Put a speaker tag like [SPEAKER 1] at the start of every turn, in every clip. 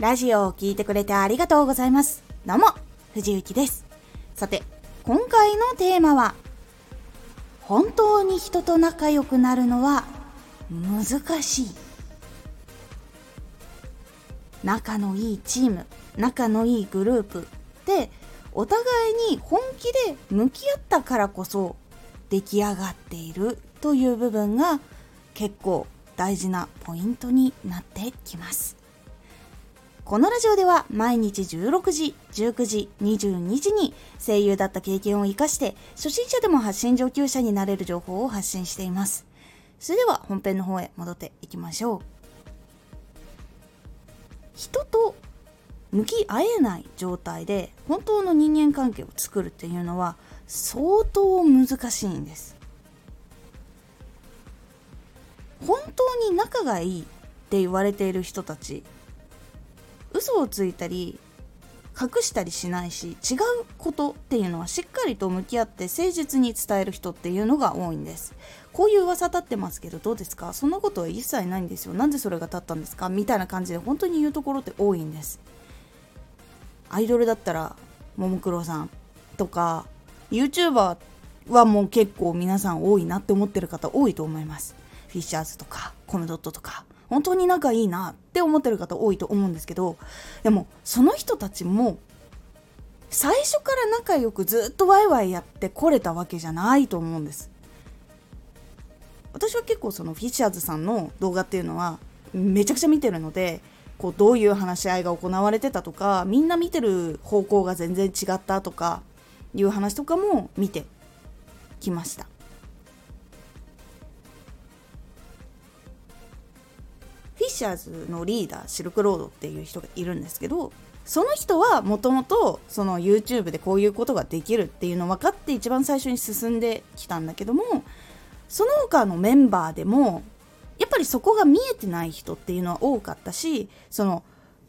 [SPEAKER 1] ラジオを聴いてくれてありがとうございます。どうも、藤幸です。さて、今回のテーマは、本当に人と仲良くなるのは難しい。仲のいいチーム、仲のいいグループで、お互いに本気で向き合ったからこそ出来上がっているという部分が結構大事なポイントになってきます。このラジオでは毎日16時、19時、22時に声優だった経験を活かして初心者でも発信上級者になれる情報を発信しています。それでは本編の方へ戻っていきましょう。人と向き合えない状態で本当の人間関係を作るっていうのは相当難しいんです。本当に仲がいいって言われている人たち嘘をついたり隠したりしないし違うことっていうのはしっかりと向き合って誠実に伝える人っていうのが多いんです。こういう噂立ってますけどどうですか？そんなことは一切ないんですよ。なんでそれが立ったんですか？みたいな感じで本当に言うところって多いんです。アイドルだったらももクロさんとか YouTuber はもう結構皆さん多いなって思ってる方多いと思います。フィッシャーズとかコムドットとか。本当に仲いいなって思ってる方多いと思うんですけどでもその人たちも最初から仲良くずっとワイワイやってこれたわけじゃないと思うんです。私は結構そのフィッシャーズさんの動画っていうのはめちゃくちゃ見てるのでこうどういう話し合いが行われてたとかみんな見てる方向が全然違ったとかいう話とかも見てきました。シャーズのリーダーシルクロードっていう人がいるんですけどその人はもともとその YouTube でこういうことができるっていうの分かって一番最初に進んできたんだけどもその他のメンバーでもやっぱりそこが見えてない人っていうのは多かったしその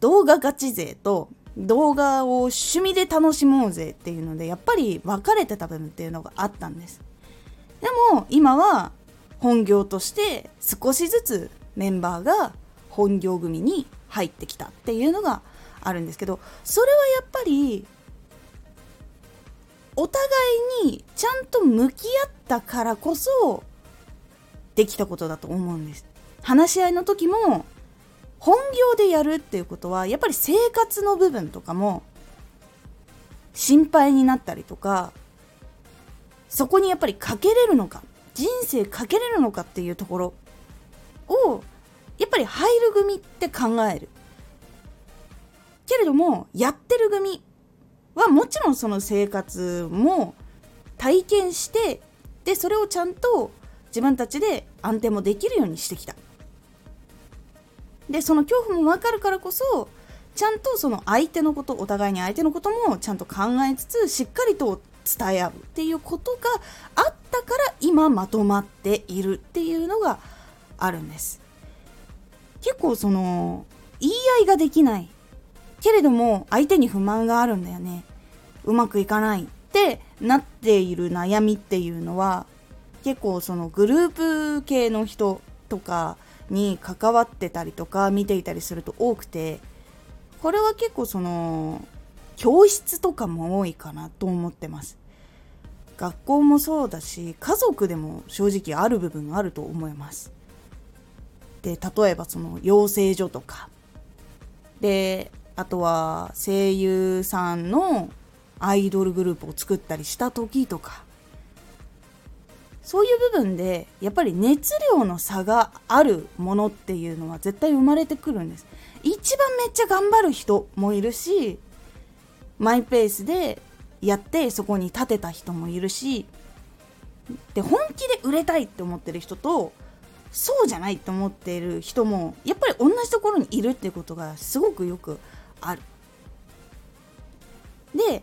[SPEAKER 1] 動画ガチ勢と動画を趣味で楽しもうぜっていうのでやっぱり分かれてた部分っていうのがあったんです。でも今は本業として少しずつメンバーが本業組に入ってきたっていうのがあるんですけどそれはやっぱりお互いにちゃんと向き合ったからこそできたことだと思うんです。話し合いの時も本業でやるっていうことはやっぱり生活の部分とかも心配になったりとかそこにやっぱりかけれるのか人生かけれるのかっていうところをやっぱり入る組って考える。けれどもやってる組はもちろんその生活も体験してでそれをちゃんと自分たちで安定もできるようにしてきた。でその恐怖も分かるからこそちゃんとその相手のことお互いに相手のこともちゃんと考えつつしっかりと伝え合うっていうことがあったから今まとまっているっていうのがあるんです。結構その言い合いができない。けれども相手に不満があるんだよね。うまくいかないってなっている悩みっていうのは結構そのグループ系の人とかに関わってたりとか見ていたりすると多くてこれは結構その教室とかも多いかなと思ってます。学校もそうだし家族でも正直ある部分があると思います。で例えばその養成所とか。であとは声優さんのアイドルグループを作ったりした時とか。そういう部分でやっぱり熱量の差があるものっていうのは絶対生まれてくるんです。一番めっちゃ頑張る人もいるしマイペースでやってそこに立てた人もいるしで本気で売れたいって思ってる人とそうじゃないと思っている人もやっぱり同じところにいるってことがすごくよくある。で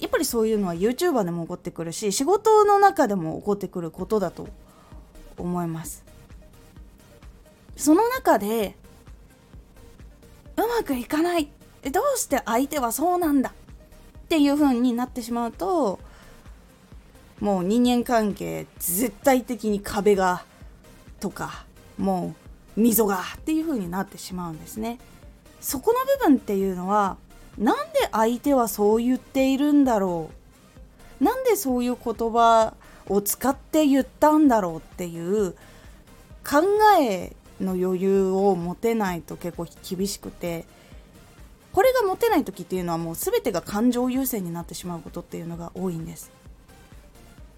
[SPEAKER 1] やっぱりそういうのは YouTuber でも起こってくるし仕事の中でも起こってくることだと思います。その中でうまくいかないどうして相手はそうなんだっていう風になってしまうともう人間関係絶対的に壁がとかもう溝がっていう風になってしまうんですね。そこの部分っていうのはなんで相手はそう言っているんだろう？なんでそういう言葉を使って言ったんだろうっていう考えの余裕を持てないと結構厳しくてこれが持てない時っていうのはもう全てが感情優先になってしまうことっていうのが多いんです。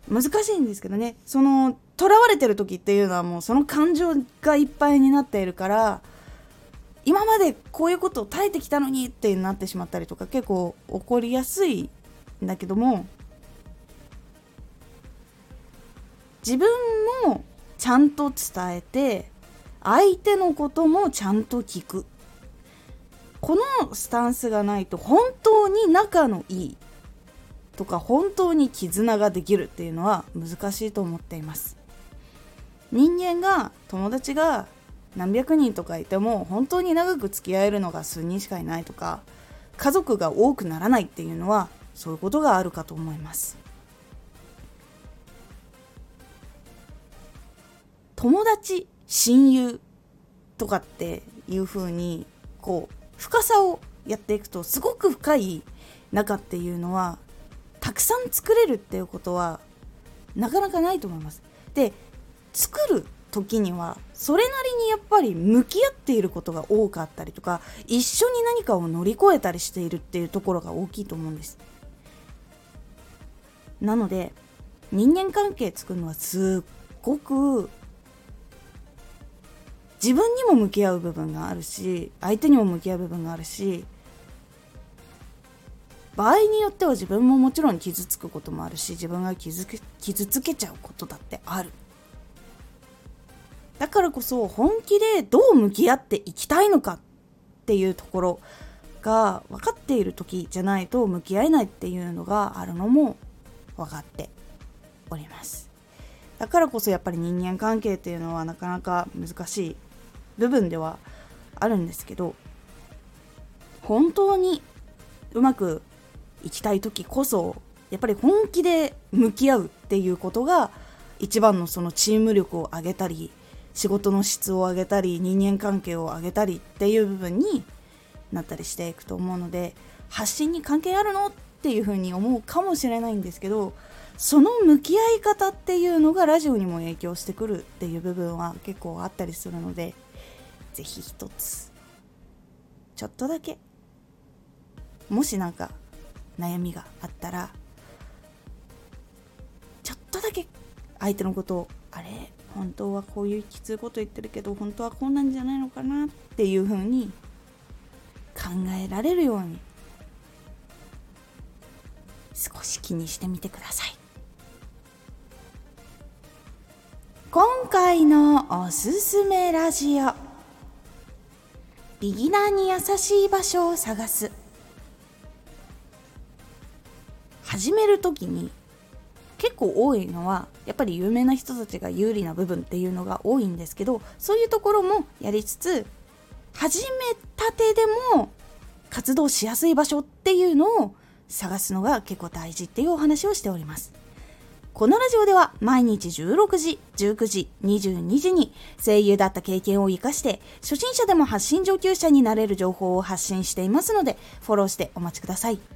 [SPEAKER 1] 難しいんですけどね。その囚われてる時っていうのはもうその感情がいっぱいになっているから今までこういうことを耐えてきたのにってなってしまったりとか結構起こりやすいんだけども自分もちゃんと伝えて相手のこともちゃんと聞く。このスタンスがないと本当に仲のいいとか本当に絆ができるっていうのは難しいと思っています。人間が友達が何百人とかいても本当に長く付き合えるのが数人しかいないとか家族が多くならないっていうのはそういうことがあるかと思います友達親友とかっていう風にこう深さをやっていくとすごく深い仲っていうのはたくさん作れるっていうことはなかなかないと思います。で作る時にはそれなりにやっぱり向き合っていることが多かったりとか一緒に何かを乗り越えたりしているっていうところが大きいと思うんです。なので人間関係作るのはすっごく自分にも向き合う部分があるし相手にも向き合う部分があるし場合によっては自分ももちろん傷つくこともあるし自分が傷傷つけちゃうことだってあるだからこそ本気でどう向き合っていきたいのかっていうところが分かっている時じゃないと向き合えないっていうのがあるのも分かっております。だからこそやっぱり人間関係っていうのはなかなか難しい部分ではあるんですけど本当にうまくいきたい時こそやっぱり本気で向き合うっていうことが一番のそのチーム力を上げたり仕事の質を上げたり人間関係を上げたりっていう部分になったりしていくと思うので発信に関係あるの？っていうふうに思うかもしれないんですけどその向き合い方っていうのがラジオにも影響してくるっていう部分は結構あったりするのでぜひ一つちょっとだけもしなんか悩みがあったらちょっとだけ相手のことをあれ？本当はこういうきついこと言ってるけど本当はこうなんじゃないのかなっていう風に考えられるように少し気にしてみてください。今回のおすすめラジオ。ビギナーに優しい場所を探す。始める時に結構多いのはやっぱり有名な人たちが有利な部分っていうのが多いんですけどそういうところもやりつつ始めたてでも活動しやすい場所っていうのを探すのが結構大事っていうお話をしております。このラジオでは毎日16時、19時、22時に声優だった経験を活かして初心者でも発信上級者になれる情報を発信していますのでフォローしてお待ちください。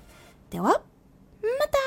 [SPEAKER 1] では、また